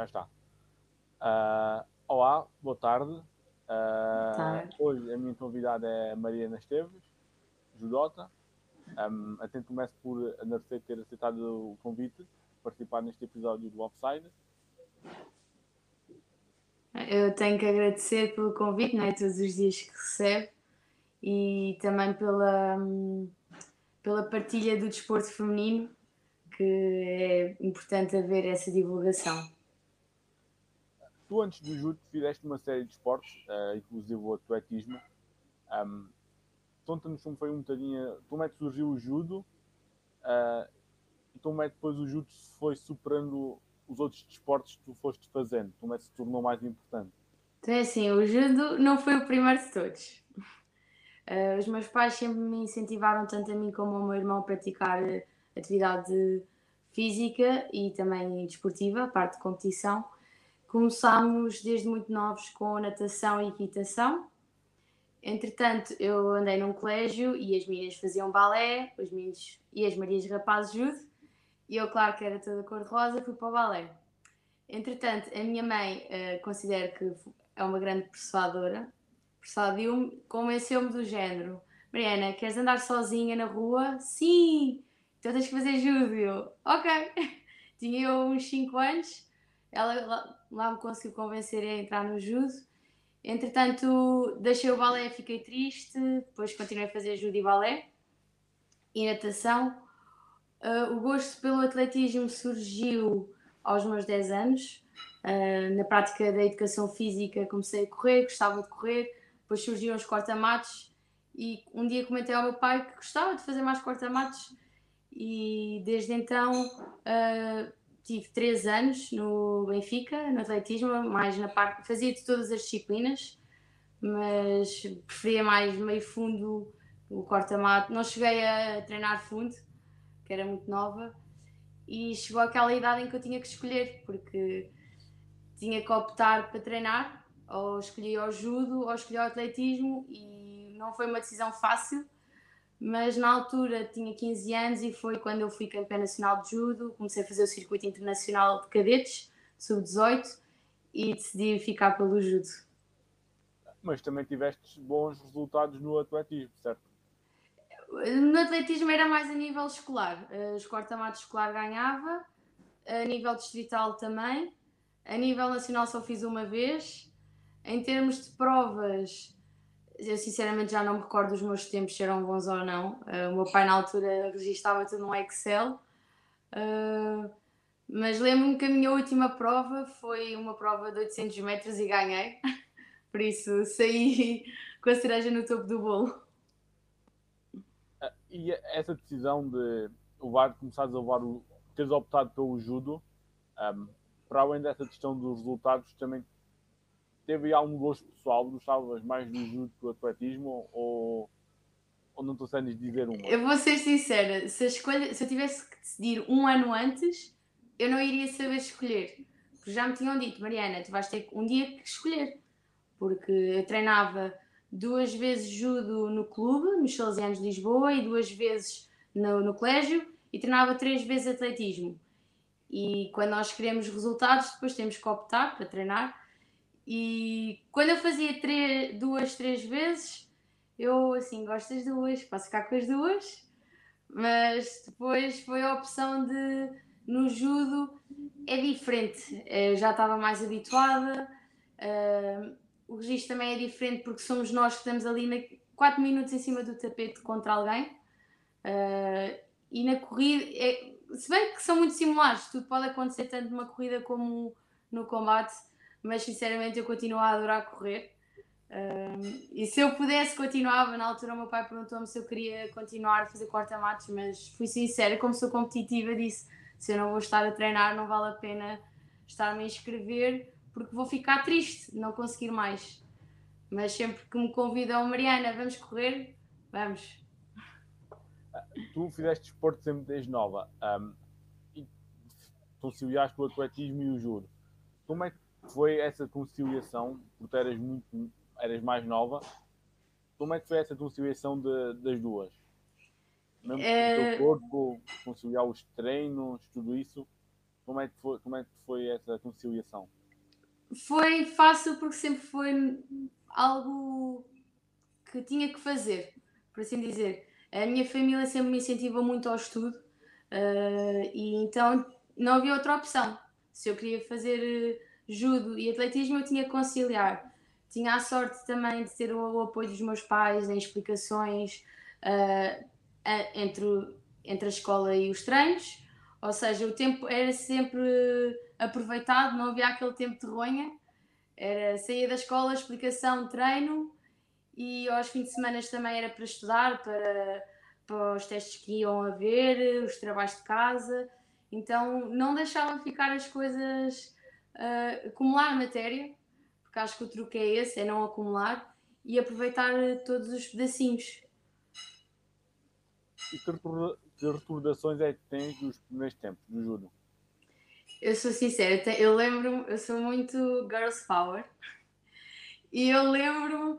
já está. Uh, olá, boa tarde. Uh, hoje a minha convidada é Mariana Esteves, judota. Um, até começo por agradecer ter aceitado o convite participar neste episódio do Offside. Eu tenho que agradecer pelo convite, não é? Todos os dias que recebe e também pela, pela partilha do desporto feminino, que é importante haver essa divulgação. Tu, antes do judo, fizeste uma série de esportes, uh, inclusive o atletismo. Um, Conta-nos como foi um bocadinho. Como é que surgiu o judo uh, e como é que depois o judo foi superando os outros desportos que tu foste fazendo? Como é que se tornou mais importante? Então é assim, o judo não foi o primeiro de todos. Uh, os meus pais sempre me incentivaram, tanto a mim como ao meu irmão, a praticar atividade física e também desportiva, parte de competição. Começámos desde muito novos com natação e equitação. Entretanto, eu andei num colégio e as meninas faziam balé, os meninos e as Marias Rapazes judo, e eu, claro que era toda cor-de-rosa, fui para o balé. Entretanto, a minha mãe uh, considero que é uma grande persuadora, persuadiu-me, convenceu-me do género: Mariana, queres andar sozinha na rua? Sim! Então tens que fazer judo. Ok. Tinha eu uns 5 anos, ela lá, me conseguiu convencer a entrar no judo Entretanto, deixei o balé, fiquei triste, depois continuei a fazer judo e balé e natação. Uh, o gosto pelo atletismo surgiu aos meus 10 anos. Uh, na prática da educação física comecei a correr, gostava de correr, depois surgiram os corta-matos e um dia comentei ao meu pai que gostava de fazer mais corta-matos e desde então uh, tive três anos no Benfica, no atletismo, mais na parte. fazia de todas as disciplinas, mas preferia mais meio fundo, o corta-mato. Não cheguei a treinar fundo, que era muito nova, e chegou aquela idade em que eu tinha que escolher, porque tinha que optar para treinar, ou escolhi o judo, ou escolhi o atletismo, e não foi uma decisão fácil mas na altura tinha 15 anos e foi quando eu fui campeã nacional de judo, comecei a fazer o circuito internacional de cadetes, sub-18, e decidi ficar pelo judo. Mas também tiveste bons resultados no atletismo, certo? No atletismo era mais a nível escolar. Os corta-matos escolar ganhava, a nível distrital também, a nível nacional só fiz uma vez. Em termos de provas, eu sinceramente já não me recordo os meus tempos se eram bons ou não. Uh, o meu pai na altura registava tudo no Excel. Uh, mas lembro-me que a minha última prova foi uma prova de 800 metros e ganhei. Por isso saí com a cereja no topo do bolo. Ah, e essa decisão de levar, começares a levar o. teres optado pelo judo, um, para além dessa questão dos resultados, também teve algum gosto pessoal? Gostavas mais do judo que do atletismo ou, ou não estou sendo dizer uma? Eu vou ser sincera, se, escolha, se eu tivesse que decidir um ano antes, eu não iria saber escolher. Porque já me tinham dito, Mariana, tu vais ter um dia que escolher. Porque eu treinava duas vezes judo no clube, nos Salesianos de Lisboa, e duas vezes no, no colégio, e treinava três vezes atletismo. E quando nós queremos resultados, depois temos que optar para treinar e quando eu fazia três, duas, três vezes, eu assim, gosto das duas, posso ficar com as duas, mas depois foi a opção de no judo é diferente, eu já estava mais habituada, uh, o registro também é diferente porque somos nós que estamos ali na, 4 minutos em cima do tapete contra alguém uh, e na corrida, é, se bem que são muito similares, tudo pode acontecer tanto numa corrida como no combate mas sinceramente eu continuo a adorar correr. Um, e se eu pudesse, continuava. Na altura, o meu pai perguntou-me se eu queria continuar a fazer corta-matos, mas fui sincera, como sou competitiva, disse: se eu não vou estar a treinar, não vale a pena estar-me a inscrever, porque vou ficar triste não conseguir mais. Mas sempre que me convidam, Mariana, vamos correr? Vamos. Tu fizeste desporto sempre desde nova um, e conciliaste o atletismo e o juro. Como é que foi essa conciliação, porque eras muito eras mais nova, como é que foi essa conciliação de, das duas? Mesmo é... o teu corpo, conciliar os treinos, tudo isso, Como é que foi, como é que foi essa conciliação? Foi fácil porque sempre foi algo que tinha que fazer, por assim dizer. A minha família sempre me incentivou muito ao estudo uh, e então não havia outra opção. Se eu queria fazer judo e atletismo, eu tinha que conciliar. Tinha a sorte também de ter o apoio dos meus pais em explicações uh, entre, entre a escola e os treinos, ou seja, o tempo era sempre aproveitado, não havia aquele tempo de ronha. Era sair da escola, explicação, treino e aos fins de semana também era para estudar, para, para os testes que iam haver, os trabalhos de casa. Então não deixava ficar as coisas uh, acumular matéria, porque acho que o truque é esse, é não acumular e aproveitar todos os pedacinhos. E que, recordações é que tens dos primeiros tempos do judo? Eu sou sincera, eu lembro eu sou muito girls power e eu lembro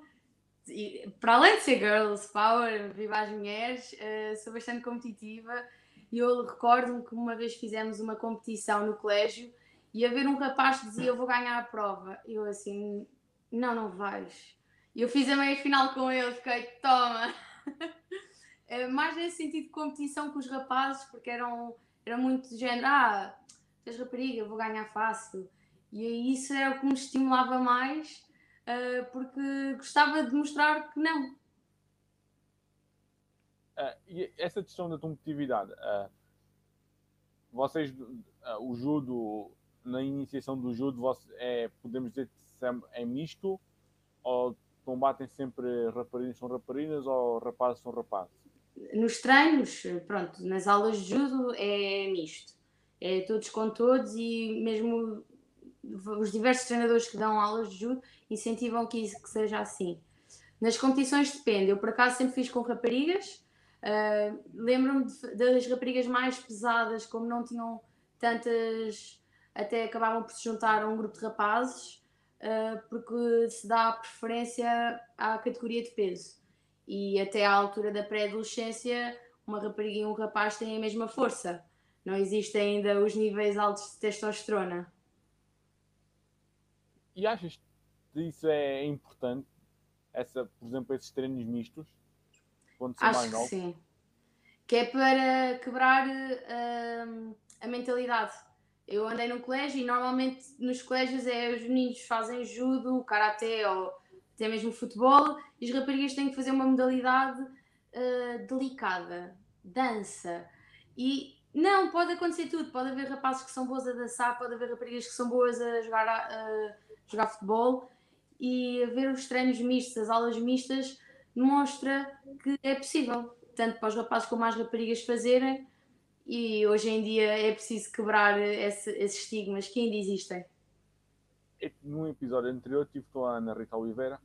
para além de ser girls power, viva as mulheres, uh, sou bastante competitiva e eu recordo-me que uma vez fizemos uma competição no colégio e haver um rapaz que dizia eu vou ganhar a prova. Eu assim, não, não vais. E eu fiz a meia final com ele, fiquei, toma. É mais nesse sentido de competição com os rapazes, porque eram, era muito de género, ah, és rapariga, vou ganhar fácil. E isso era o que me estimulava mais, uh, porque gostava de mostrar que não. Uh, e essa questão da competitividade, uh, vocês, o judo na iniciação do judo, é, podemos dizer que é misto ou combatem sempre raparigas são raparigas ou rapazes são rapazes? Nos treinos, pronto, nas aulas de judo é misto. É todos com todos e mesmo os diversos treinadores que dão aulas de judo incentivam que isso que seja assim. Nas competições depende. Eu por acaso sempre fiz com raparigas. Uh, Lembro-me das raparigas mais pesadas, como não tinham tantas até acabavam por se juntar a um grupo de rapazes, uh, porque se dá preferência à categoria de peso. E até à altura da pré-adolescência, uma rapariga e um rapaz têm a mesma força. Não existem ainda os níveis altos de testosterona. E achas que isso é importante? Essa, por exemplo, esses treinos mistos? Quando são Acho mais novos? que sim. Que é para quebrar uh, a mentalidade eu andei num colégio e normalmente nos colégios é os meninos fazem judo, karaté ou até mesmo futebol e as raparigas têm que fazer uma modalidade uh, delicada, dança. E não, pode acontecer tudo. Pode haver rapazes que são boas a dançar, pode haver raparigas que são boas a jogar, a, jogar futebol e haver os treinos mistos, as aulas mistas, mostra que é possível, tanto para os rapazes como as raparigas fazerem e hoje em dia é preciso quebrar esse, esses estigmas que ainda existem. Num episódio anterior tive com a Ana Rita Oliveira,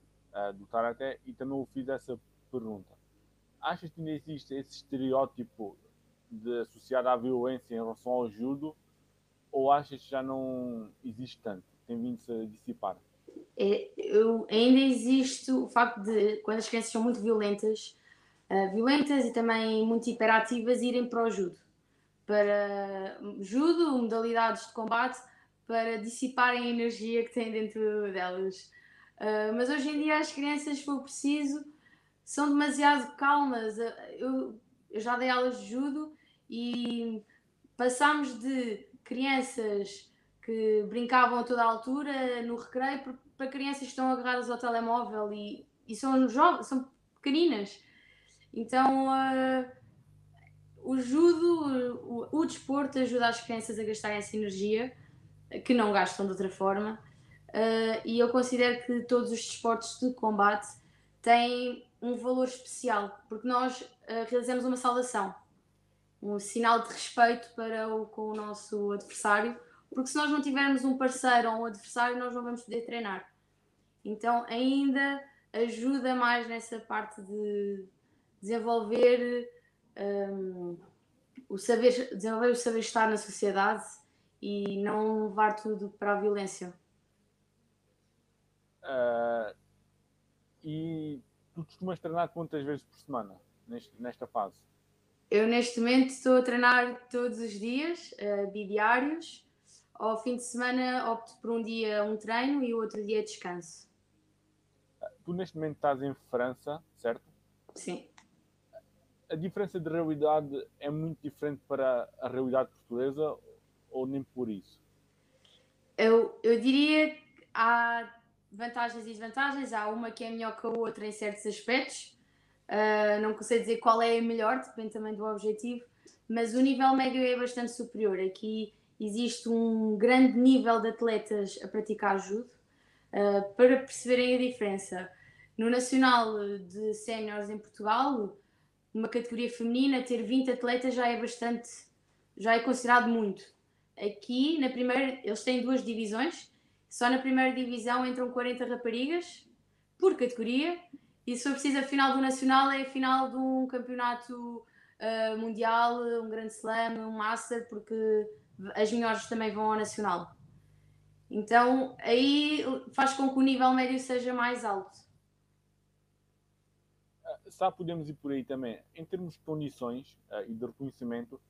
do Taraté, e também o fiz essa pergunta. Achas que ainda existe esse estereótipo de, associado à violência em relação ao judo, ou achas que já não existe tanto, tem vindo-se a dissipar? É, eu, ainda existe o facto de, quando as crianças são muito violentas, uh, violentas e também muito hiperativas, irem para o judo para judo, modalidades de combate, para dissiparem a energia que têm dentro delas. Uh, mas hoje em dia as crianças, se for preciso, são demasiado calmas. Eu, eu já dei aulas de judo e passámos de crianças que brincavam a toda a altura no recreio para crianças que estão agarradas ao telemóvel e, e são jovens, são pequeninas. Então uh, o judo, o, o, desporto ajuda as crianças a gastarem essa energia que não gastam de outra forma. Uh, e eu considero que todos os desportos de combate têm um valor especial, porque nós uh, realizamos uma saudação, um sinal de respeito para o, com o nosso adversário, porque se nós não tivermos um parceiro ou um adversário, nós não vamos poder treinar. Então, ainda ajuda mais nessa parte de desenvolver um, o saber, desenvolver o saber estar na sociedade e não levar tudo para a violência. Uh, e tu costumas treinar quantas vezes por semana neste, nesta fase? Eu neste momento estou a treinar todos os dias, uh, bidiários, ao fim de semana opto por um dia um treino e o outro dia descanso. Tu neste momento estás em França, certo? Sim. A diferença de realidade é muito diferente para a realidade portuguesa ou nem por isso? Eu, eu diria que há vantagens e desvantagens. Há uma que é melhor que a outra em certos aspectos. Uh, não consigo dizer qual é a melhor, depende também do objetivo, mas o nível médio é bastante superior. Aqui existe um grande nível de atletas a praticar judo. Uh, para perceberem a diferença, no Nacional de Séniores em Portugal, uma categoria feminina, ter 20 atletas já é bastante, já é considerado muito. Aqui, na primeira, eles têm duas divisões, só na primeira divisão entram 40 raparigas por categoria, e se for preciso, a final do Nacional é a final de um campeonato uh, mundial, um grande slam, um master, porque as melhores também vão ao Nacional. Então, aí faz com que o nível médio seja mais alto. Só podemos ir por aí também. Em termos de condições uh, e de reconhecimento,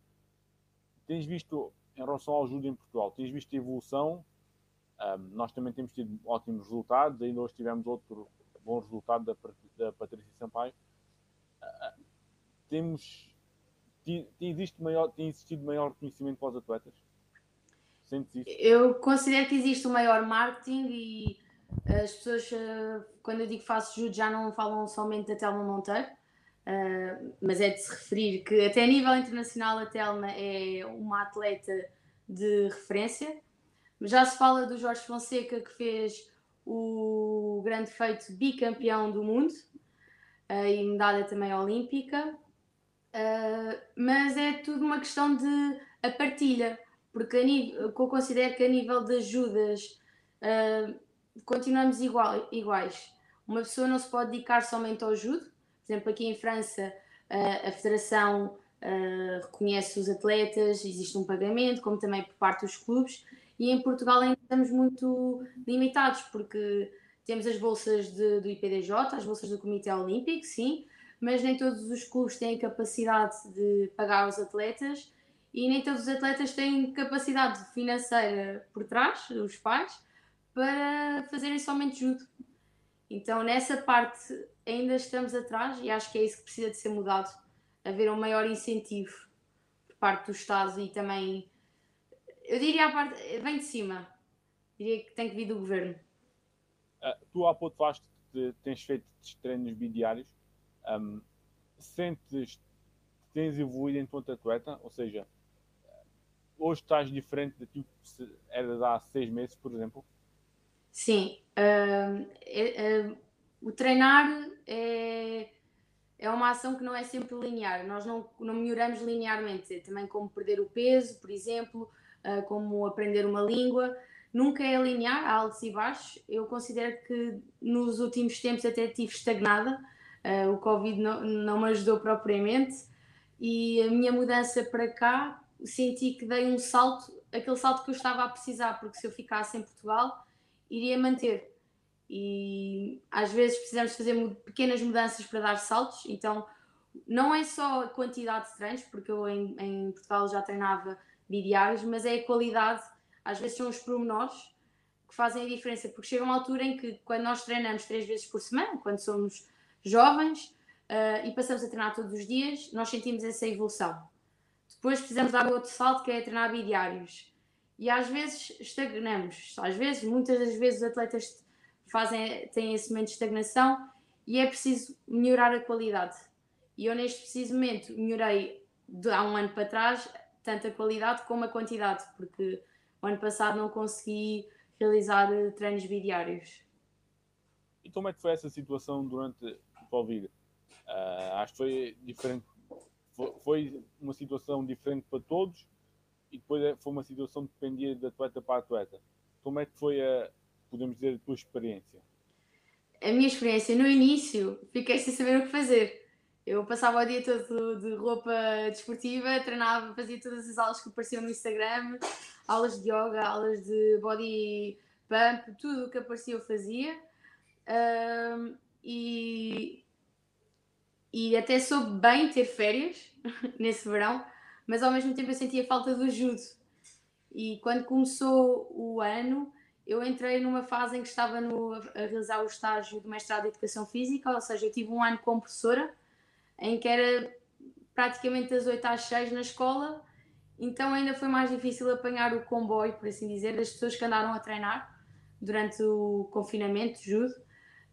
tens visto, em relação ao judo em Portugal, tens visto evolução. Um, nós também temos tido ótimos resultados. Ainda hoje tivemos outro bom resultado da, da Patrícia Sampaio. Uh, temos. Tem, existe maior, tem existido maior reconhecimento para os atletas? Sentes isso? Eu considero que existe um maior marketing e as pessoas, eh, quando eu digo faço judo, já não falam somente da Telma Monteiro, eh, mas é de se referir que até a nível internacional a Telma é uma atleta de referência. Já se fala do Jorge Fonseca que fez o grande feito bicampeão do mundo uh, e medalha também olímpica. Mas é tudo uma questão de a partilha, porque a nível, eu considero que a nível de ajudas continuamos igual, iguais. Uma pessoa não se pode dedicar somente ao judo, por exemplo, aqui em França a federação reconhece os atletas, existe um pagamento, como também por parte dos clubes, e em Portugal ainda estamos muito limitados, porque temos as bolsas de, do IPDJ, as bolsas do Comitê Olímpico, sim, mas nem todos os clubes têm capacidade de pagar os atletas e nem todos os atletas têm capacidade financeira por trás, os pais, para fazerem somente judo. Então, nessa parte, ainda estamos atrás e acho que é isso que precisa de ser mudado haver um maior incentivo por parte do Estado e também eu diria a parte. Vem de cima. Diria que tem que vir do governo. Uh, tu há pouco falaste que tens feito treinos bidiários. Um, sentes tens evoluído enquanto atleta? Ou seja, hoje estás diferente daquilo que eras há seis meses, por exemplo? Sim. Uh, é, uh, o treinar é, é uma ação que não é sempre linear. Nós não, não melhoramos linearmente. É também como perder o peso, por exemplo uh, como aprender uma língua. Nunca é linear, há altos e baixos. Eu considero que nos últimos tempos até estive estagnada. Uh, o Covid não, não me ajudou propriamente. E a minha mudança para cá, senti que dei um salto, aquele salto que eu estava a precisar, porque se eu ficasse em Portugal, iria manter. E às vezes precisamos fazer pequenas mudanças para dar saltos, então não é só a quantidade de treinos, porque eu em, em Portugal já treinava bidiários, mas é a qualidade, às vezes são os pormenores que fazem a diferença, porque chega uma altura em que quando nós treinamos três vezes por semana, quando somos jovens uh, e passamos a treinar todos os dias, nós sentimos essa evolução. Depois precisamos dar outro salto que é treinar bidiários. E às vezes estagnamos, às vezes, muitas das vezes os atletas fazem, têm esse momento de estagnação e é preciso melhorar a qualidade. E eu neste preciso momento melhorei de há um ano para trás tanto a qualidade como a quantidade, porque o ano passado não consegui realizar eh, treinos bidiários. E como é que foi essa situação durante o Covid? Uh, acho que foi diferente. Foi uma situação diferente para todos e depois é, foi uma situação que dependia de atleta para atleta. Como é que foi a, podemos dizer, a tua experiência? A minha experiência no início, fiquei sem saber o que fazer eu passava o dia todo de roupa desportiva, treinava, fazia todas as aulas que apareciam no Instagram, aulas de yoga, aulas de body pump, tudo o que aparecia eu fazia. Um, e, e até soube bem ter férias nesse verão, mas ao mesmo tempo eu sentia falta do judo. E quando começou o ano, eu entrei numa fase em que estava no, a realizar o estágio de mestrado de Educação Física, ou seja, eu tive um ano como professora, em que era praticamente das 8 às 6 na escola, então ainda foi mais difícil apanhar o comboio, por assim dizer, das pessoas que andaram a treinar durante o confinamento, judo.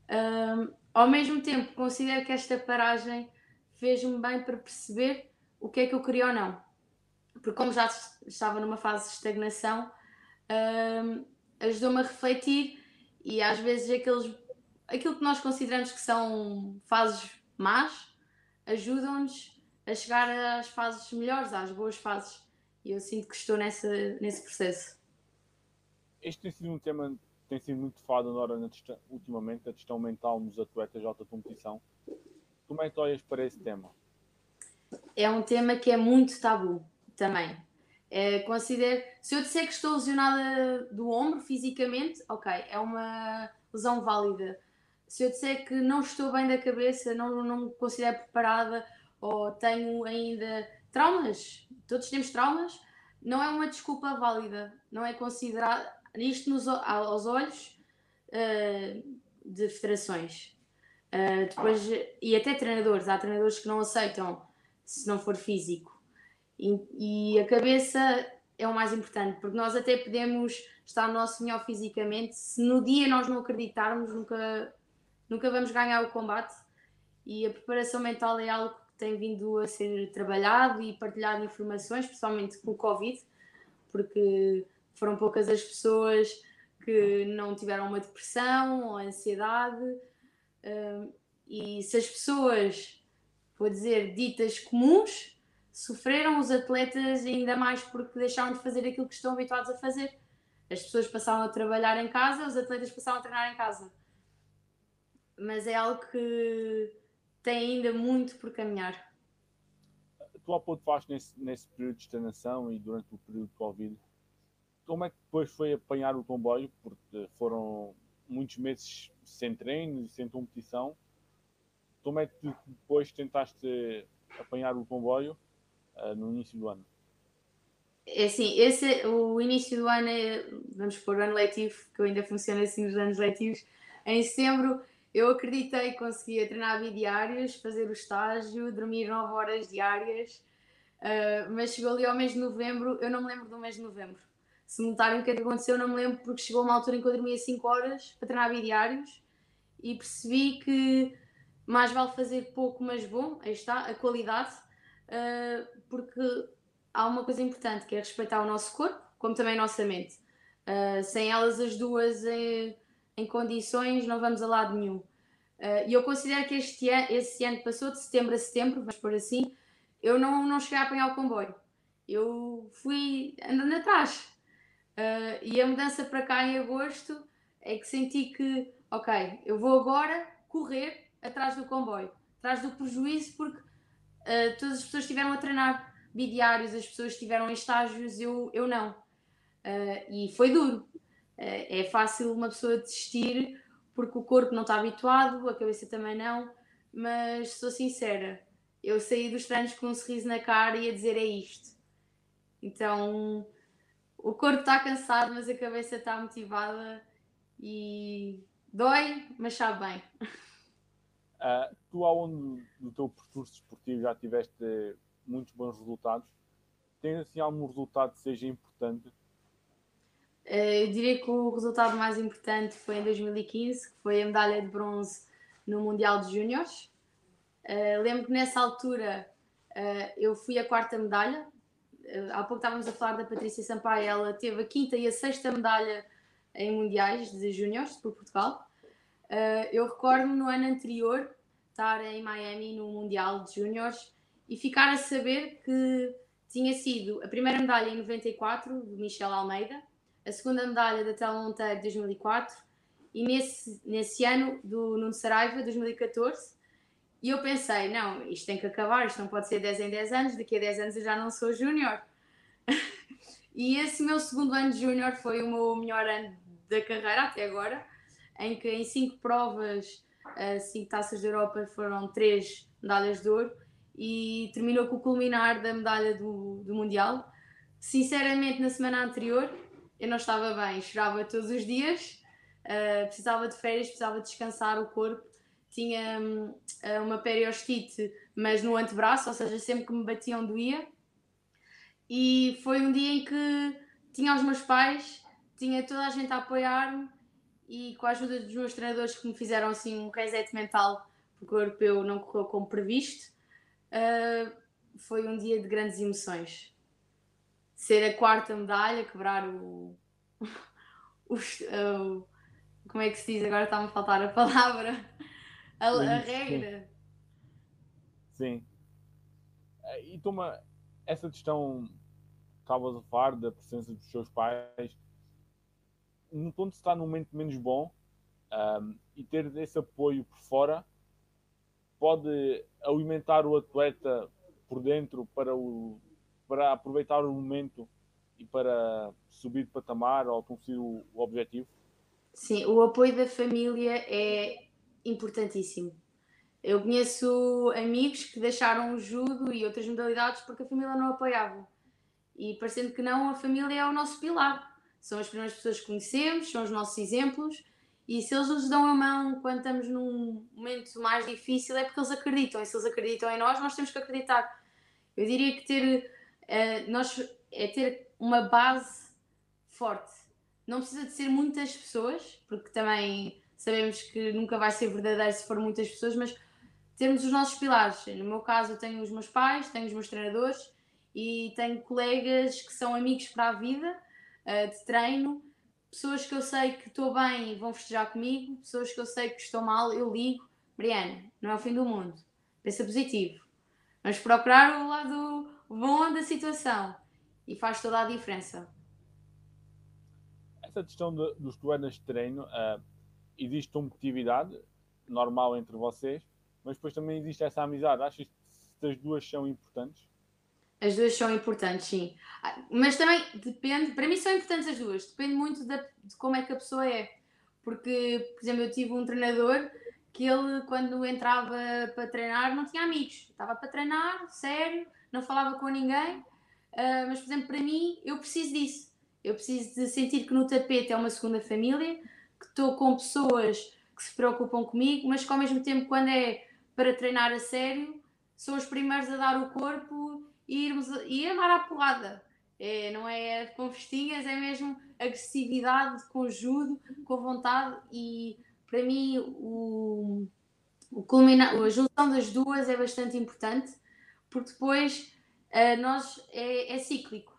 Um, ao mesmo tempo, considero que esta paragem fez-me bem para perceber o que é que eu queria ou não. Porque como já estava numa fase de estagnação, um, ajudou-me a refletir e às vezes aqueles, aquilo que nós consideramos que são fases más ajudam-nos a chegar às fases melhores, às boas fases. E eu sinto que estou nessa, nesse processo. Este tem sido um tema tem sido muito falado agora ultimamente, a questão mental nos atletas de alta competição. Como é que olhas para esse tema? É um tema que é muito tabu também. É, considero, se eu disser que estou lesionada do ombro fisicamente, ok, é uma lesão válida. Se eu disser que não estou bem da cabeça, não, não me considero preparada ou tenho ainda traumas, todos temos traumas, não é uma desculpa válida, não é considerado isto nos, aos olhos uh, de federações. Uh, depois, e até treinadores, há treinadores que não aceitam se não for físico. E, e, a cabeça é o mais importante, porque nós até podemos estar no nosso melhor fisicamente, se no dia nós não acreditarmos, nunca, nunca vamos ganhar o combate. E a preparação mental é algo que tem vindo a ser trabalhado e partilhado informações, principalmente com o Covid, porque foram poucas as pessoas que não tiveram uma depressão ou ansiedade. E se as pessoas, vou dizer, ditas comuns, sofreram os atletas ainda mais porque deixaram de fazer aquilo que estão habituados a fazer. As pessoas passaram a trabalhar em casa, os atletas passaram a treinar em casa. Mas é algo que tem ainda muito por caminhar. Tu há pouco falaste nesse, nesse período de estagnação e durante o período de Covid. Como é que depois foi apanhar o comboio? Porque foram muitos meses sem treino e sem competição. Como é que depois tentaste apanhar o comboio uh, no início do ano? É assim, esse, o início do ano é, vamos pôr ano letivo, que eu ainda funciona assim nos anos letivos. Em setembro eu acreditei que conseguia treinar bidiários, fazer o estágio, dormir 9 horas diárias, uh, mas chegou ali ao mês de novembro, eu não me lembro do mês de novembro. Se me notarem o que é que aconteceu, não me lembro, porque chegou uma altura em que eu dormia 5 horas para treinar bidiários e percebi que mais vale fazer pouco, mas bom, aí está, a qualidade, uh, porque há uma coisa importante que é respeitar o nosso corpo, como também a nossa mente. Uh, sem elas as duas em, em, condições não vamos a lado nenhum. Uh, e eu considero que este ano, esse ano passou, de setembro a setembro, vamos por assim, eu não, não cheguei a apanhar o comboio. Eu fui andando atrás. Uh, e a mudança para cá em agosto é que senti que, ok, eu vou agora correr atrás do comboio, atrás do prejuízo, porque uh, todas as pessoas estiveram a treinar bidiários, as pessoas estiveram em estágios, eu, eu não. Uh, e foi duro. Uh, é fácil uma pessoa desistir porque o corpo não está habituado, a cabeça também não, mas sou sincera, eu saí dos treinos com um sorriso na cara e a dizer é isto. Então o corpo está cansado, mas a cabeça está motivada e dói, mas sabe bem. Uh, tu, ao longo do teu percurso desportivo, já tiveste muitos bons resultados. Tens assim algum resultado que seja importante? Uh, eu diria que o resultado mais importante foi em 2015, que foi a medalha de bronze no Mundial de Júniores. Uh, lembro que nessa altura eu fui a quarta medalha. há pouco estávamos a falar da Patrícia Sampaio, ela teve a quinta e a sexta medalha em Mundiais de Júniores por Portugal. Uh, eu recordo-me no ano anterior estar em Miami no Mundial de Júniores e ficar a saber que tinha sido a primeira medalha em 94 de Michel Almeida, a segunda medalha da Tela Monteiro de 2004 e nesse, nesse ano do Nuno Saraiva, 2014. E eu pensei, não, isto tem que acabar, isto não pode ser 10 em 10 anos, daqui a 10 anos eu já não sou júnior. e esse meu segundo ano de júnior foi o meu melhor ano da carreira até agora em que em cinco provas, uh, cinco taças da Europa, foram três medalhas de ouro e terminou com o culminar da medalha do, do Mundial. sinceramente, na semana anterior eu não estava bem, chorava todos os dias, uh, precisava de férias, precisava descansar o corpo. Tinha uh, uma periostite, mas no antebraço, ou seja, sempre que me batiam doía. E foi um dia em que tinha os meus pais, tinha toda a gente a apoiar-me e com a ajuda dos meus treinadores que me fizeram assim um reset mental, porque o europeu não correu como previsto, uh, foi um dia de grandes emoções. Ser a quarta medalha, quebrar o. o, o como é que se diz? Agora está-me a faltar a palavra. A, a regra. Sim. E toma essa questão estavas a falar da presença dos seus pais quando se está num momento menos bom um, e ter esse apoio por fora pode alimentar o atleta por dentro para, o, para aproveitar o momento e para subir de patamar ou conseguir o, o objetivo? Sim, o apoio da família é importantíssimo. Eu conheço amigos que deixaram o judo e outras modalidades porque a família não apoiava. E parecendo que não, a família é o nosso pilar são as primeiras pessoas que conhecemos, são os nossos exemplos, e se eles nos dão a mão quando estamos num momento mais difícil é porque eles acreditam, e se eles acreditam em nós, nós temos que acreditar. Eu diria que ter, uh, nós, é ter uma base forte. Não precisa de ser muitas pessoas, porque também sabemos que nunca vai ser verdadeiro se for muitas pessoas, mas termos os nossos pilares. No meu caso, eu tenho os meus pais, tenho os meus treinadores e tenho colegas que são amigos para a vida uh, de treino, pessoas que eu sei que estou bem vão festejar comigo, pessoas que eu sei que estou mal, eu ligo, Mariana, não é o fim do mundo, pensa positivo. Vamos procurar o lado bom da situação e faz toda a diferença. Essa questão de, dos duelos de treino, uh, existe competitividade normal entre vocês, mas depois também existe essa amizade. Achas que as duas são importantes? As duas são importantes, sim. Ah, mas também depende, para mim são importantes as duas, depende muito de como é que a pessoa é. Porque, por exemplo, eu tive um treinador que ele, quando entrava para treinar, não tinha amigos. Estava para treinar, sério, não falava com ninguém. Uh, mas, por exemplo, para mim, eu preciso disso. Eu preciso de sentir que no tapete é uma segunda família, que estou com pessoas que se preocupam comigo, mas que ao mesmo tempo, quando é para treinar a sério, são os primeiros a dar o corpo e irmos e andar à porrada. É, não é com festinhas, é mesmo agressividade, com judo, com vontade e para mim o, o culminar, a junção das duas é bastante importante porque depois uh, nós é, é cíclico.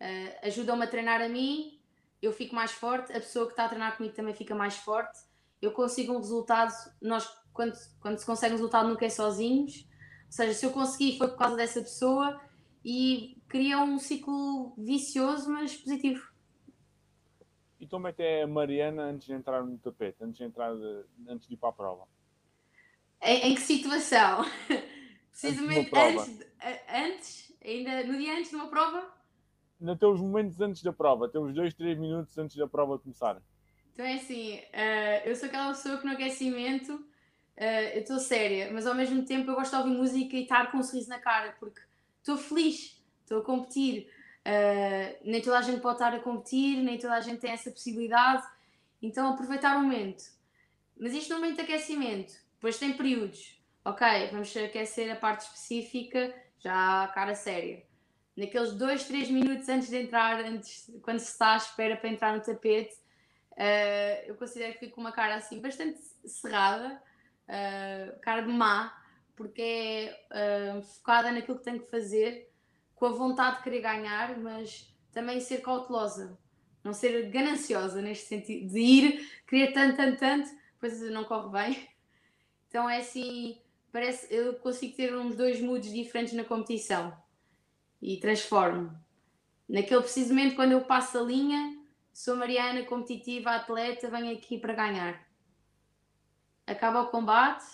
Uh, Ajudam-me a treinar a mim, eu fico mais forte, a pessoa que está a treinar comigo também fica mais forte, eu consigo um resultado, nós quando, quando se consegue um resultado nunca é sozinhos, seja, se eu consegui foi por causa dessa pessoa e cria um ciclo vicioso, mas positivo. E como é que é a Mariana antes de entrar no tapete, antes de, entrar antes de ir para a prova? Em, em que situação? Precisamente antes, antes, antes, ainda no dia antes de uma prova? Nos teus momentos antes da prova, temos dois, três minutos antes da prova começar. Então é assim, uh, eu sou aquela pessoa que no aquecimento uh, eu estou séria, mas ao mesmo tempo eu gosto de ouvir música e estar com um sorriso na cara, porque estou feliz, estou a competir. Uh, nem toda a gente pode estar a competir, nem toda a gente tem essa possibilidade, então aproveitar o momento. Mas isto no momento de aquecimento, depois tem períodos. Ok, vamos aquecer a parte específica, já a cara séria. Naqueles 2, 3 minutos antes de entrar, antes, quando se está à espera para entrar no tapete, uh, eu considero que fico com uma cara assim bastante cerrada, uh, cara de má, porque é uh, focada naquilo que tem que fazer, com a vontade de querer ganhar, mas também ser cautelosa, não ser gananciosa neste sentido, de ir, querer tanto, tanto, tanto, depois não corre bem. Então é assim, parece eu consigo ter uns dois moods diferentes na competição e transformo. Naquele precisamente quando eu passo a linha, sou Mariana, competitiva, atleta, venho aqui para ganhar acaba o combate,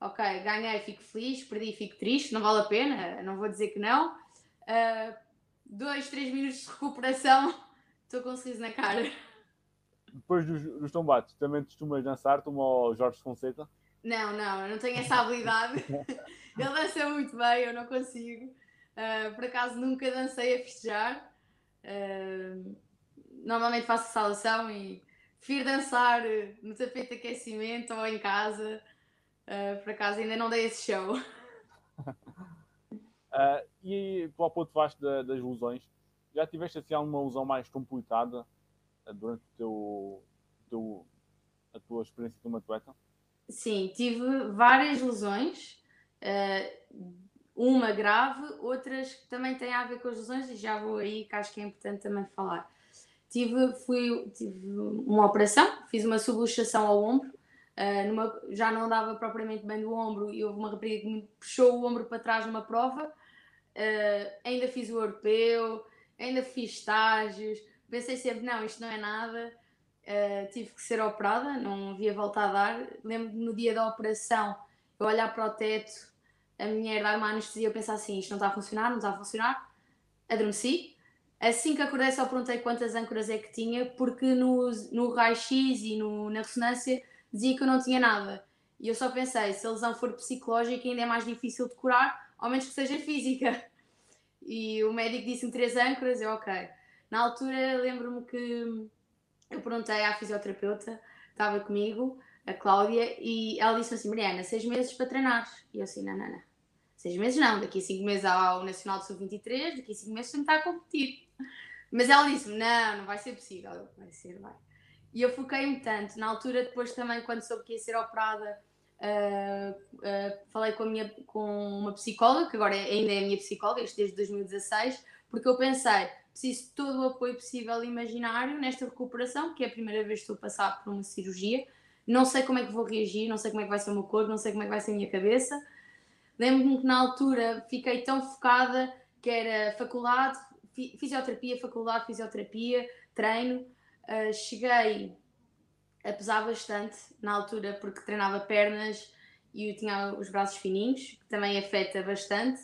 ok, ganhei, fico feliz, perdi, fico triste, não vale a pena, não vou dizer que não. Uh, dois, três minutos de recuperação, estou com um sorriso na cara. Depois dos, dos combates, também costumas dançar como o Jorge Fonseca? Não, não, eu não tenho essa habilidade. Ele dança muito bem, eu não consigo. Uh, por acaso nunca dancei a festejar. Uh, normalmente faço salação e prefiro dançar no tapete de aquecimento ou em casa. Uh, por acaso ainda não dei esse show. Uh, e tu há pouco falaste da, das lesões. Já tiveste assim alguma lesão mais complicada uh, durante o teu, teu, a tua experiência como atleta? Sim, tive várias lesões. Uma grave, outras que também têm a ver com as lesões, e já vou aí que acho que é importante também falar. Tive, fui, tive uma operação, fiz uma subluxação ao ombro, uh, numa, já não andava propriamente bem do ombro e houve uma rapariga que me puxou o ombro para trás numa prova Uh, ainda fiz o europeu, ainda fiz estágios. Pensei sempre, não, isto não é nada. Uh, tive que ser operada, não havia volta a dar. Lembro-me no dia da operação, eu olhar para o teto, a mulher dar-me anestesia, eu pensar assim: isto não está a funcionar, não está a funcionar. Adormeci. Assim que acordei, só perguntei quantas âncoras é que tinha, porque no, no raio-x e no, na ressonância dizia que eu não tinha nada. E eu só pensei: se a lesão for psicológica, ainda é mais difícil de curar ao menos que seja física. E o médico disse-me três âncoras, eu ok. Na altura lembro-me que eu perguntei à fisioterapeuta, estava comigo, a Cláudia, e ela disse assim: Mariana, seis meses para treinar. E eu assim: não, não, não. Seis meses não, daqui a cinco meses ao Nacional de Sub-23, daqui a cinco meses tenho que estar a competir. Mas ela disse-me: não, não vai ser possível. Vai ser, vai. E eu foquei-me tanto. Na altura, depois também, quando soube que ia ser operada, Uh, uh, falei com, minha, com uma psicóloga, que agora é, ainda é a minha psicóloga, isto desde 2016, porque eu pensei, preciso de todo o apoio possível imaginário nesta recuperação, que é a primeira vez que estou a passar por uma cirurgia. Não sei como é que vou reagir, não sei como é que vai ser o meu corpo, não sei como é que vai ser a minha cabeça. Lembro-me que na altura fiquei tão focada que era faculdade, fisioterapia, faculdade, fisioterapia, treino. Uh, cheguei a pesar bastante na altura porque treinava pernas e eu tinha os braços fininhos, que também afeta bastante.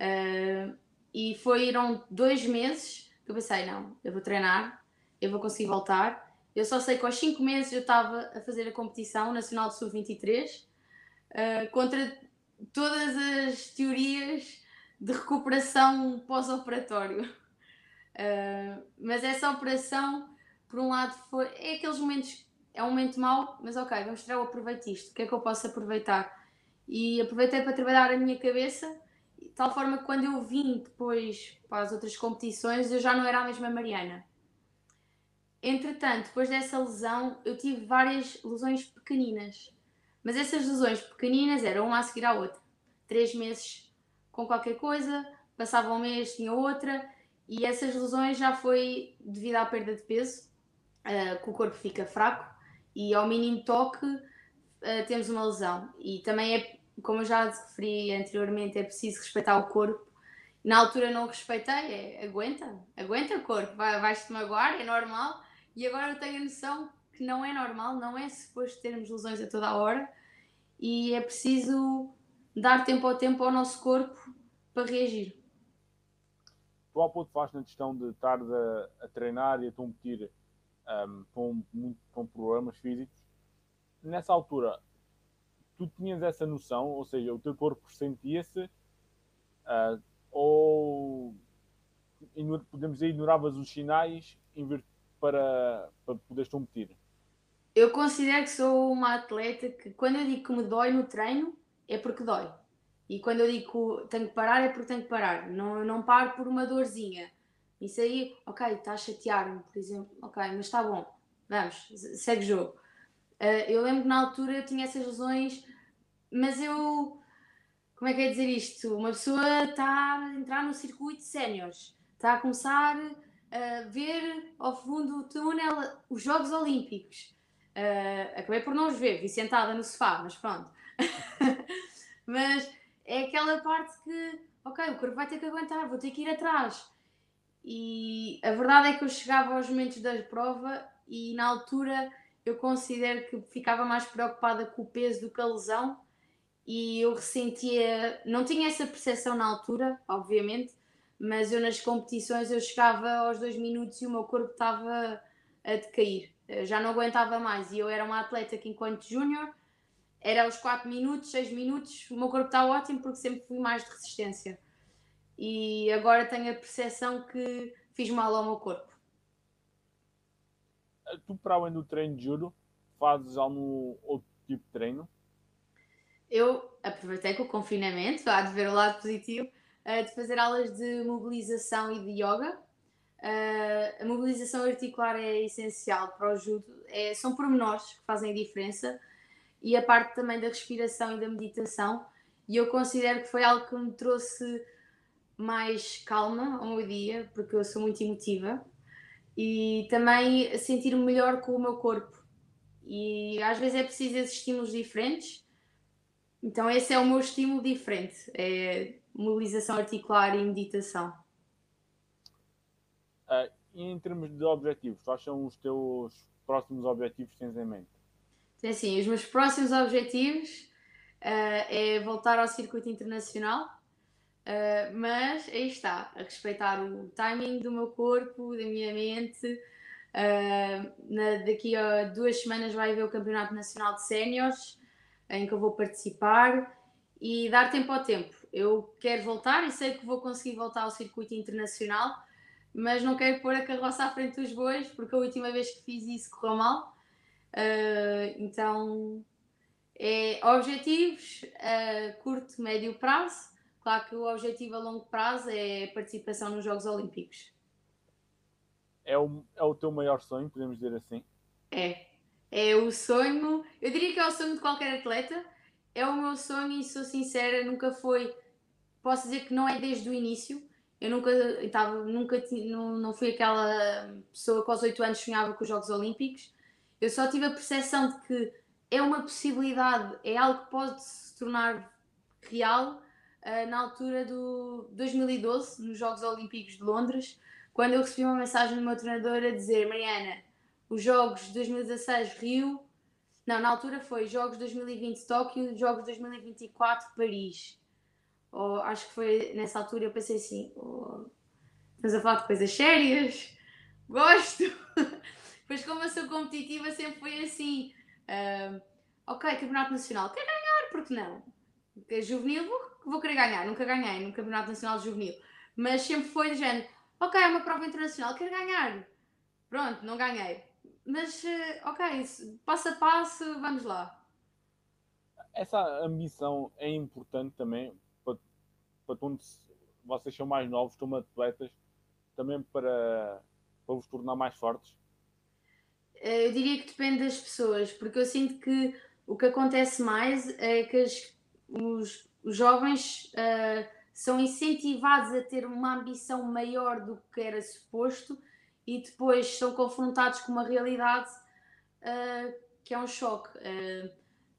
Uh, e foram dois meses que eu pensei: não, eu vou treinar, eu vou conseguir voltar. Eu só sei que aos cinco meses eu estava a fazer a competição nacional de sub-23 uh, contra todas as teorias de recuperação pós-operatório. Uh, mas essa operação, por um lado, foi é aqueles momentos é um momento mau, mas ok, vamos tirar o aproveito isto. O que é que eu posso aproveitar? E aproveitei para trabalhar a minha cabeça, de tal forma que quando eu vim depois para as outras competições, eu já não era a mesma Mariana. Entretanto, depois dessa lesão, eu tive várias lesões pequeninas. Mas essas lesões pequeninas eram uma a seguir à outra. Três meses com qualquer coisa, passava um mês, tinha outra, e essas lesões já foi devido à perda de peso, uh, que o corpo fica fraco, e ao mínimo toque uh, temos uma lesão. E também é, como eu já referi anteriormente, é preciso respeitar o corpo. Na altura não respeitei, é, aguenta, aguenta o corpo, vai, vais-te magoar, é normal. E agora eu tenho a noção que não é normal, não é suposto termos lesões a toda a hora e é preciso dar tempo ao tempo ao nosso corpo para reagir. Tu há pouco falaste na questão de estar a, a treinar e a competir um, com, com problemas físicos, nessa altura tu tinhas essa noção, ou seja, o teu corpo sentia-se, uh, ou podemos dizer, ignoravas os sinais para, para poderes competir? Eu considero que sou uma atleta que quando eu digo que me dói no treino é porque dói. E quando eu digo tenho que parar é porque tenho que parar. Não, não paro por uma dorzinha. Isso aí, ok, está a chatear-me, por exemplo, ok, mas está bom, vamos, segue o jogo. Uh, eu lembro que na altura eu tinha essas lesões, mas eu, como é que é dizer isto? Uma pessoa está a entrar no circuito de séniores, está a começar a ver ao fundo do túnel os Jogos Olímpicos. Uh, acabei por não os ver, vi sentada no sofá, mas pronto. mas é aquela parte que, ok, o corpo vai ter que aguentar, vou ter que ir atrás. E a verdade é que eu chegava aos momentos da prova e na altura eu considero que ficava mais preocupada com o peso do que a lesão. E eu ressentia, não tinha essa percepção na altura, obviamente, mas eu nas competições eu chegava aos dois minutos e o meu corpo estava a decair, eu já não aguentava mais. E eu era uma atleta que enquanto júnior era aos 4 minutos, 6 minutos, o meu corpo está ótimo porque sempre fui mais de resistência. e agora tenho a percepção que fiz mal ao meu corpo. Tu, para além do treino de judo, fazes algum outro tipo de treino? Eu aproveitei com o confinamento, há de ver o lado positivo, uh, de fazer aulas de mobilização e de yoga. Uh, a mobilização articular é essencial para o judo, é, são pormenores que fazem a diferença e a parte também da respiração e da meditação. E eu considero que foi algo que me trouxe mais calma ao meu dia, porque eu sou muito emotiva, e também sentir-me melhor com o meu corpo. E às vezes é preciso esses estímulos diferentes. Então esse é o meu estímulo diferente, é mobilização articular e meditação. Uh, em termos de objetivos, quais são os teus próximos objetivos que tens em mente? Então, assim, os meus próximos objetivos uh, é voltar ao circuito internacional, uh, mas aí está, a respeitar o timing do meu corpo, da minha mente. Uh, na, daqui a duas semanas vai haver o Campeonato Nacional de Séniores, em que eu vou participar e dar tempo ao tempo. Eu quero voltar e sei que vou conseguir voltar ao circuito internacional, mas não quero pôr a carroça à frente dos bois, porque a última vez que fiz isso correu mal. Uh, então, é objetivos a curto, médio prazo. Claro que o objetivo a longo prazo é a participação nos Jogos Olímpicos. É o, é o teu maior sonho, podemos dizer assim? É. É o sonho, eu diria que é o sonho de qualquer atleta. É o meu sonho e sou sincera, nunca foi. Posso dizer que não é desde o início. Eu nunca, estava, nunca não, não fui aquela pessoa que aos 8 anos sonhava com os Jogos Olímpicos eu só tive a percepção de que é uma possibilidade, é algo que pode se tornar real uh, na altura do 2012, nos Jogos Olímpicos de Londres, quando eu recebi uma mensagem do meu treinador a dizer: Mariana, os Jogos de 2016 Rio, não, na altura foi Jogos 2020 Tóquio, Jogos 2024 Paris. Ou, acho que foi nessa altura eu pensei assim: oh, estamos a falar de coisas sérias, gosto. Pois como eu sou competitiva, sempre foi assim. Uh, ok, Campeonato Nacional, quer ganhar, porque não? Juvenil, vou, vou querer ganhar. Nunca ganhei no Campeonato Nacional Juvenil. Mas sempre foi do género, ok, é uma prova internacional, quero ganhar. Pronto, não ganhei. Mas, uh, ok, passo a passo, vamos lá. Essa ambição é importante também para, para quando vocês são mais novos, como atletas, também para, para vos tornar mais fortes eu diria que depende das pessoas, porque eu sinto que o que acontece mais é que as, os, os, jovens uh, são incentivados a ter uma ambição maior do que era suposto e depois são confrontados com uma realidade uh, que é um choque. Uh,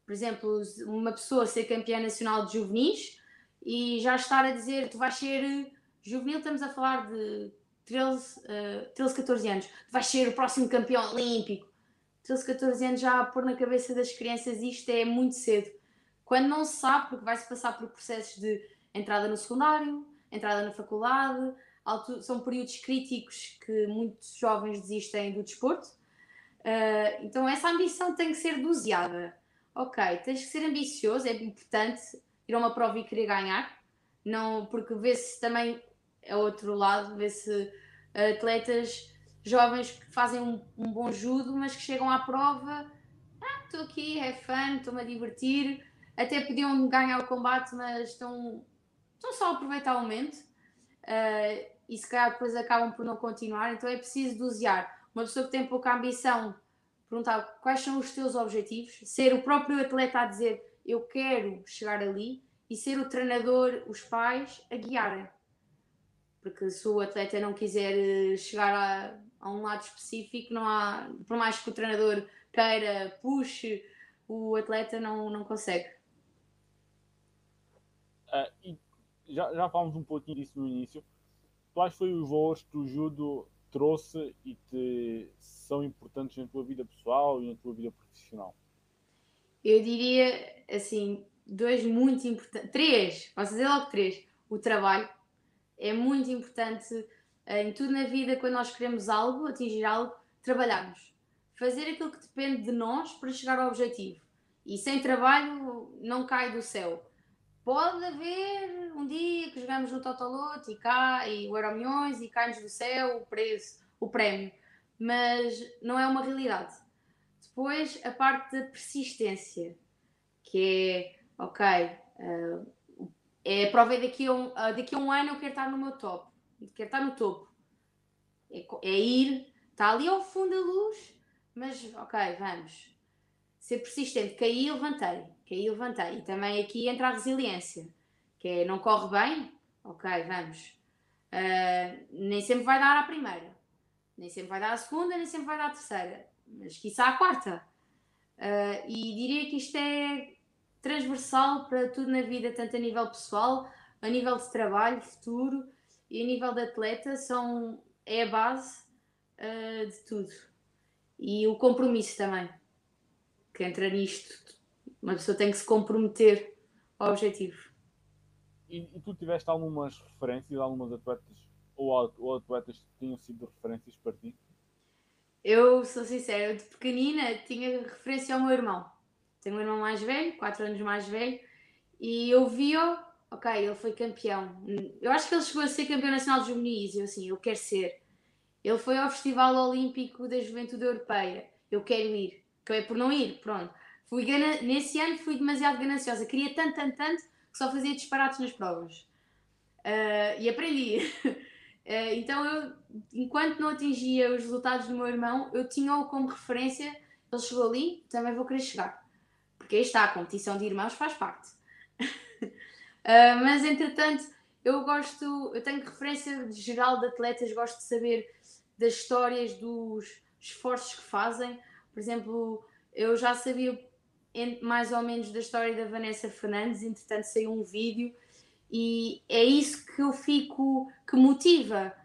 por exemplo, uma pessoa ser campeã nacional de juvenis e já estar a dizer tu vais ser juvenil, estamos a falar de 13, uh, 13, 14 anos, vais ser o próximo campeão olímpico. 13, 14 anos já a pôr na cabeça das crianças isto é muito cedo. Quando não se sabe, porque vai-se passar por processos de entrada no secundário, entrada na faculdade, são períodos críticos que muitos jovens desistem do desporto. Uh, então essa ambição tem que ser doseada. Ok, tens que ser ambicioso, é importante ir a uma prova e querer ganhar, não, porque vê-se também é outro lado, vê-se atletas jovens que fazem um, um, bom judo, mas que chegam à prova, ah, estou aqui, é fã, estou-me a divertir, até podiam ganhar o combate, mas estão, estão só a aproveitar o momento uh, e se calhar depois acabam por não continuar, então é preciso dosear. Uma pessoa que tem pouca ambição, perguntar quais são os teus objetivos, ser o próprio atleta a dizer eu quero chegar ali e ser o treinador, os pais a guiarem porque se o atleta não quiser eh, chegar a, a, um lado específico, não há, por mais que o treinador queira, puxe, o atleta não, não consegue. Uh, e já, já falamos um pouquinho disso no início. Quais foram os valores que o judo trouxe e que são importantes na tua vida pessoal e na tua vida profissional? Eu diria, assim, dois muito importantes. Três, posso dizer logo três. O trabalho, é muito importante eh, em tudo na vida, quando nós queremos algo, atingir algo, trabalharmos. Fazer aquilo que depende de nós para chegar ao objetivo. E sem trabalho não cai do céu. pode haver um dia que jogamos no Totoloto e e o Euro Milhões e cai-nos do céu o preço, o prémio, mas não é uma realidade. Depois, a parte da persistência, que é, ok, uh, é prova é daqui a, um, uh, daqui a um ano eu quero estar no meu top, quero estar no topo. É, é ir, está ali ao fundo da luz, mas ok, vamos. Ser persistente, caí e levantei, caí e levantei. E também aqui entra a resiliência, que é não corre bem, ok, vamos. Uh, nem sempre vai dar à primeira, nem sempre vai dar à segunda, nem sempre vai dar à terceira, mas quiçá à quarta. Uh, e diria que isto é transversal para tudo na vida, tanto a nível pessoal, a nível de trabalho, futuro e a nível de atleta, são, é a base uh, de tudo. E o compromisso também, que entra nisto. Uma pessoa tem que se comprometer ao objetivo. E, e tu tiveste algumas referências, algumas atletas ou, ou atletas que tinham sido referências para ti? Eu sou sincera, de pequenina tinha referência ao meu irmão. Tenho um irmão mais velho, 4 anos mais velho, e eu vi-o, ok, ele foi campeão. Eu acho que ele chegou a ser campeão nacional de juvenis, eu assim, eu quero ser. Ele foi ao Festival Olímpico da Juventude Europeia, eu quero ir. Acabei por não ir, pronto. Fui Nesse ano fui demasiado gananciosa, queria tanto, tanto, tanto, que só fazia disparates nas provas. Uh, e aprendi. Uh, então eu, enquanto não atingia os resultados do meu irmão, eu tinha-o como referência. Ele chegou ali, também vou querer chegar. Porque aí está, a competição de irmãos faz parte. uh, mas entretanto, eu gosto, eu tenho referência geral de atletas, gosto de saber das histórias, dos esforços que fazem. Por exemplo, eu já sabia mais ou menos da história da Vanessa Fernandes, entretanto saiu um vídeo e é isso que eu fico, que motiva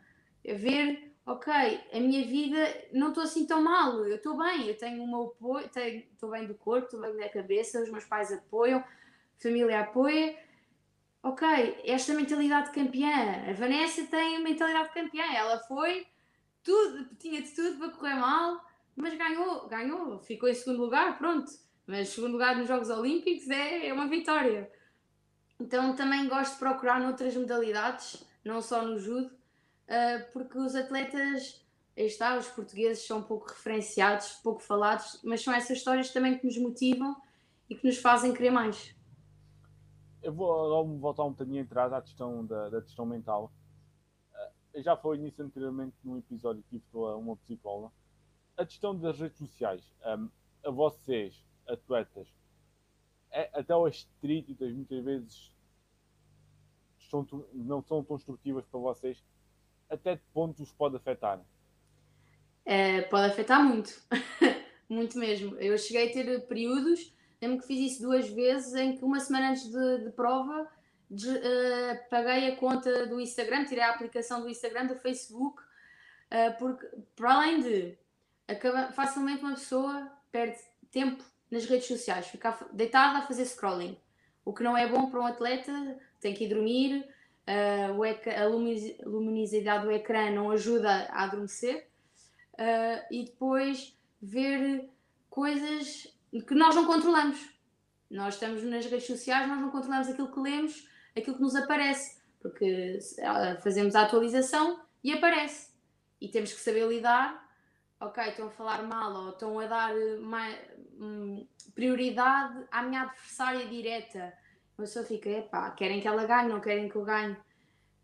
a ver, ok, a minha vida não estou assim tão mal, eu estou bem, eu tenho o meu apoio, estou bem do corpo, estou bem da cabeça, os meus pais apoiam, a família apoia. Ok, esta mentalidade campeã, a Vanessa tem a mentalidade campeã, ela foi, tudo, tinha de tudo para correr mal, mas ganhou, ganhou, ficou em segundo lugar, pronto. Mas segundo lugar nos Jogos Olímpicos é, é uma vitória. Então também gosto de procurar noutras modalidades, não só no judo, uh, porque os atletas, aí está, os portugueses são pouco referenciados, pouco falados, mas são essas histórias também que nos motivam e que nos fazem querer mais. Eu vou voltar um bocadinho atrás à questão da, da questão mental. Uh, já foi nisso anteriormente num episódio que tive uma psicóloga. A questão das redes sociais, um, a vocês, atletas, é, até as críticas muitas vezes são, não são tão construtivas para vocês, até que ponto os pode afetar? É, pode afetar muito, muito mesmo. Eu cheguei a ter períodos, lembro que fiz isso duas vezes, em que uma semana antes de, de prova de, uh, paguei a conta do Instagram, tirei a aplicação do Instagram, do Facebook, uh, porque para além de acaba, facilmente uma pessoa perde tempo nas redes sociais, ficar deitada a fazer scrolling, o que não é bom para um atleta, tem que ir dormir, uh, a luminosidade do ecrã não ajuda a adormecer, uh, e depois ver coisas que nós não controlamos. Nós estamos nas redes sociais, nós não controlamos aquilo que lemos, aquilo que nos aparece, porque uh, fazemos a atualização e aparece. E temos que saber lidar ok, estão a falar mal ou estão a dar mais, hum, prioridade à minha adversária direta. A pessoa fica, epá, querem que ela ganhe, não querem que eu ganhe.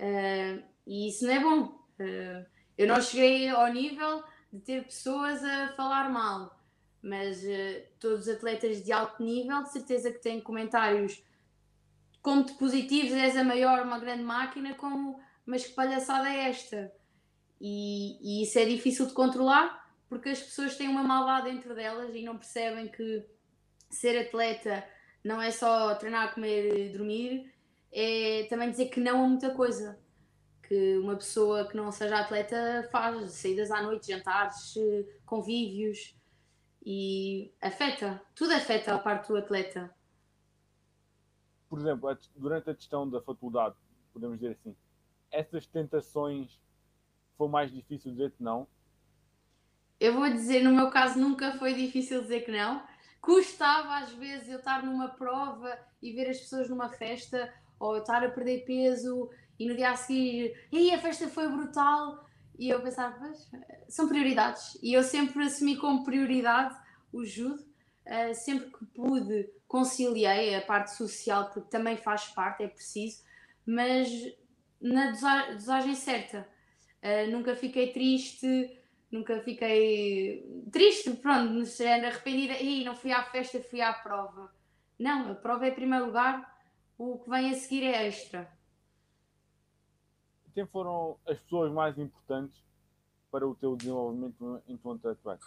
Uh, e isso não é bom. Uh, eu não cheguei ao nível de ter pessoas a falar mal, mas uh, todos os atletas de alto nível, de certeza que têm comentários como de positivos, és a maior, uma grande máquina, como, mas que palhaçada é esta? E, e isso é difícil de controlar, porque as pessoas têm uma maldade dentro delas e não percebem que ser atleta não é só treinar, comer e dormir, é também dizer que não a muita coisa. Que uma pessoa que não seja atleta faz saídas à noite, jantares, convívios e afeta, tudo afeta a parte do atleta. Por exemplo, durante a questão da faculdade, podemos dizer assim, essas tentações foi mais difícil dizer que não? Eu vou dizer, no meu caso, nunca foi difícil dizer que não. Custava às vezes eu estar numa prova e ver as pessoas numa festa ou eu estar a perder peso e no dia a seguir, e a festa foi brutal. E eu pensava, são prioridades. E eu sempre assumi como prioridade o judo, uh, sempre que pude conciliei a parte social, porque também faz parte, é preciso, mas na dosagem certa. Uh, nunca fiquei triste, nunca fiquei triste, pronto, género arrependida, e não fui à festa, fui à prova. Não, a prova é em primeiro lugar, o que vem a seguir é extra. Quem foram as pessoas mais importantes para o teu desenvolvimento enquanto atleta?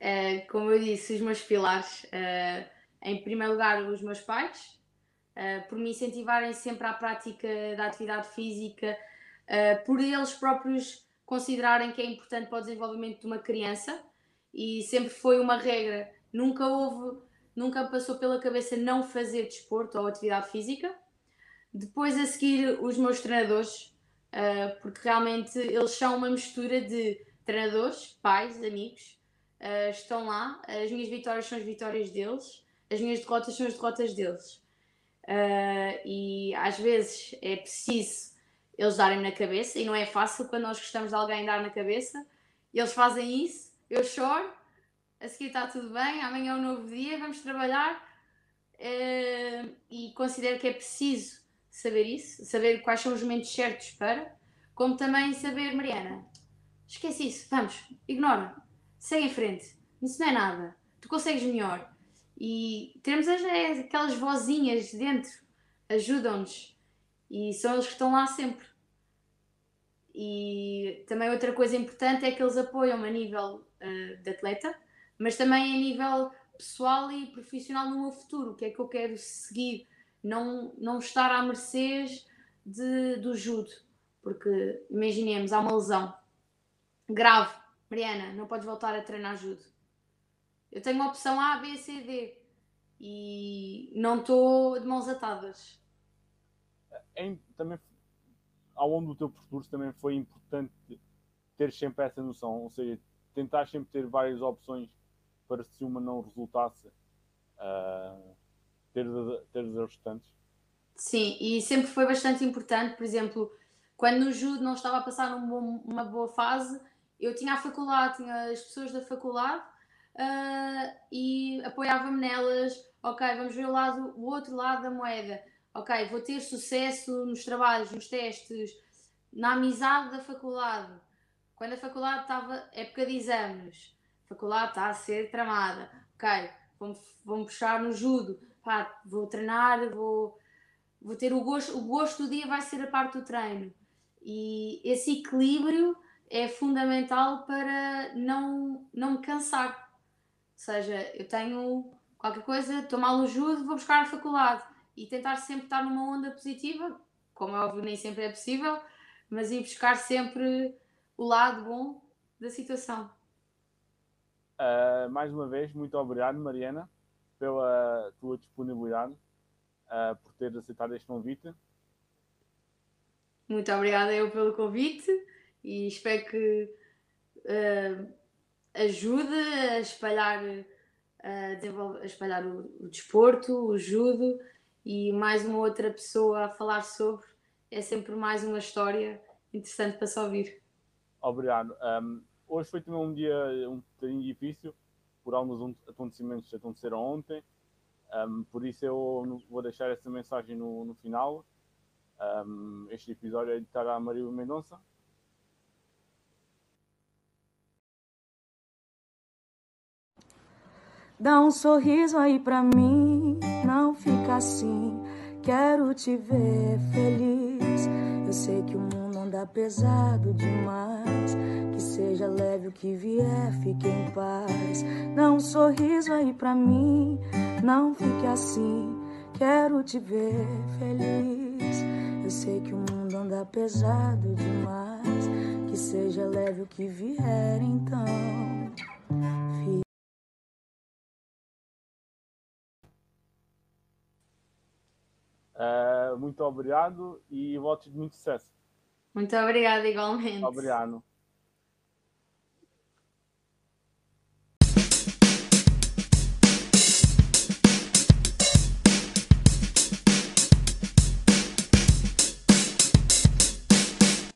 Uh, como eu disse, os meus pilares, uh, em primeiro lugar, os meus pais, uh, por me incentivarem sempre à prática da atividade física, por eles próprios considerarem que é importante para o desenvolvimento de uma criança e sempre foi uma regra, nunca houve, nunca passou pela cabeça não fazer desporto ou atividade física. Depois a seguir os meus treinadores, uh, porque realmente eles são uma mistura de treinadores, pais, amigos, uh, estão lá, as minhas vitórias são as vitórias deles, as minhas derrotas são as derrotas deles. Uh, e às vezes é preciso eles darem na cabeça, e não é fácil quando nós gostamos de alguém dar na cabeça. Eles fazem isso, eu choro, a seguir está tudo bem, amanhã é um novo dia, vamos trabalhar. Uh, e considero que é preciso saber isso, saber quais são os momentos certos para, como também saber, Mariana, esquece isso, vamos, ignora, segue em frente, isso não é nada, tu consegues melhor. E temos as, aquelas vozinhas dentro, ajudam-nos e são eles que estão lá sempre. E também outra coisa importante é que eles apoiam-me a nível uh, de atleta, mas também a nível pessoal e profissional no meu futuro, o que é que eu quero seguir, não, não estar à mercê de, do judo, porque imaginemos, há uma lesão grave, Mariana, não podes voltar a treinar judo. Eu tenho a opção A, B, C, D e não estou de mãos atadas é, também ao longo do teu percurso também foi importante ter sempre essa noção, ou seja, tentar sempre ter várias opções para se uma não resultasse, uh, ter, ter as restantes. Sim, e sempre foi bastante importante, por exemplo, quando no judo não estava a passar uma boa fase, eu tinha a faculdade, tinha as pessoas da faculdade uh, e apoiava-me nelas, ok, vamos ver o, lado, o outro lado da moeda ok, vou ter sucesso nos trabalhos, nos testes, na amizade da faculdade. Quando a faculdade estava época de exames, a faculdade está a ser tramada, ok, vou-me puxar no judo, pá, vou treinar, vou, vou ter o gosto, o gosto do dia vai ser a parte do treino. E esse equilíbrio é fundamental para não, não me cansar. Ou seja, eu tenho qualquer coisa, estou mal no judo, vou buscar a faculdade e tentar sempre estar numa onda positiva, como é óbvio, nem sempre é possível, mas ir buscar sempre o lado bom da situação. Uh, mais uma vez, muito obrigado, Mariana, pela tua disponibilidade, uh, por ter aceitado este convite. Muito obrigada eu pelo convite e espero que uh, ajude a espalhar, a, a espalhar o, o desporto, o judo e mais uma outra pessoa a falar sobre, é sempre mais uma história interessante para se ouvir. Obrigado. Um, hoje foi também um dia um bocadinho difícil, por alguns acontecimentos que aconteceram ontem, um, por isso eu vou deixar essa mensagem no, no final. Um, este episódio é dedicado a Maria Mendonça. Dá um sorriso aí pra mim, não fica assim. Quero te ver feliz. Eu sei que o mundo anda pesado demais. Que seja leve o que vier, fique em paz. Dá um sorriso aí pra mim, não fique assim. Quero te ver feliz. Eu sei que o mundo anda pesado demais. Que seja leve o que vier, então. Uh, muito obrigado e votos de muito sucesso. Muito obrigada, igualmente. Obrigado.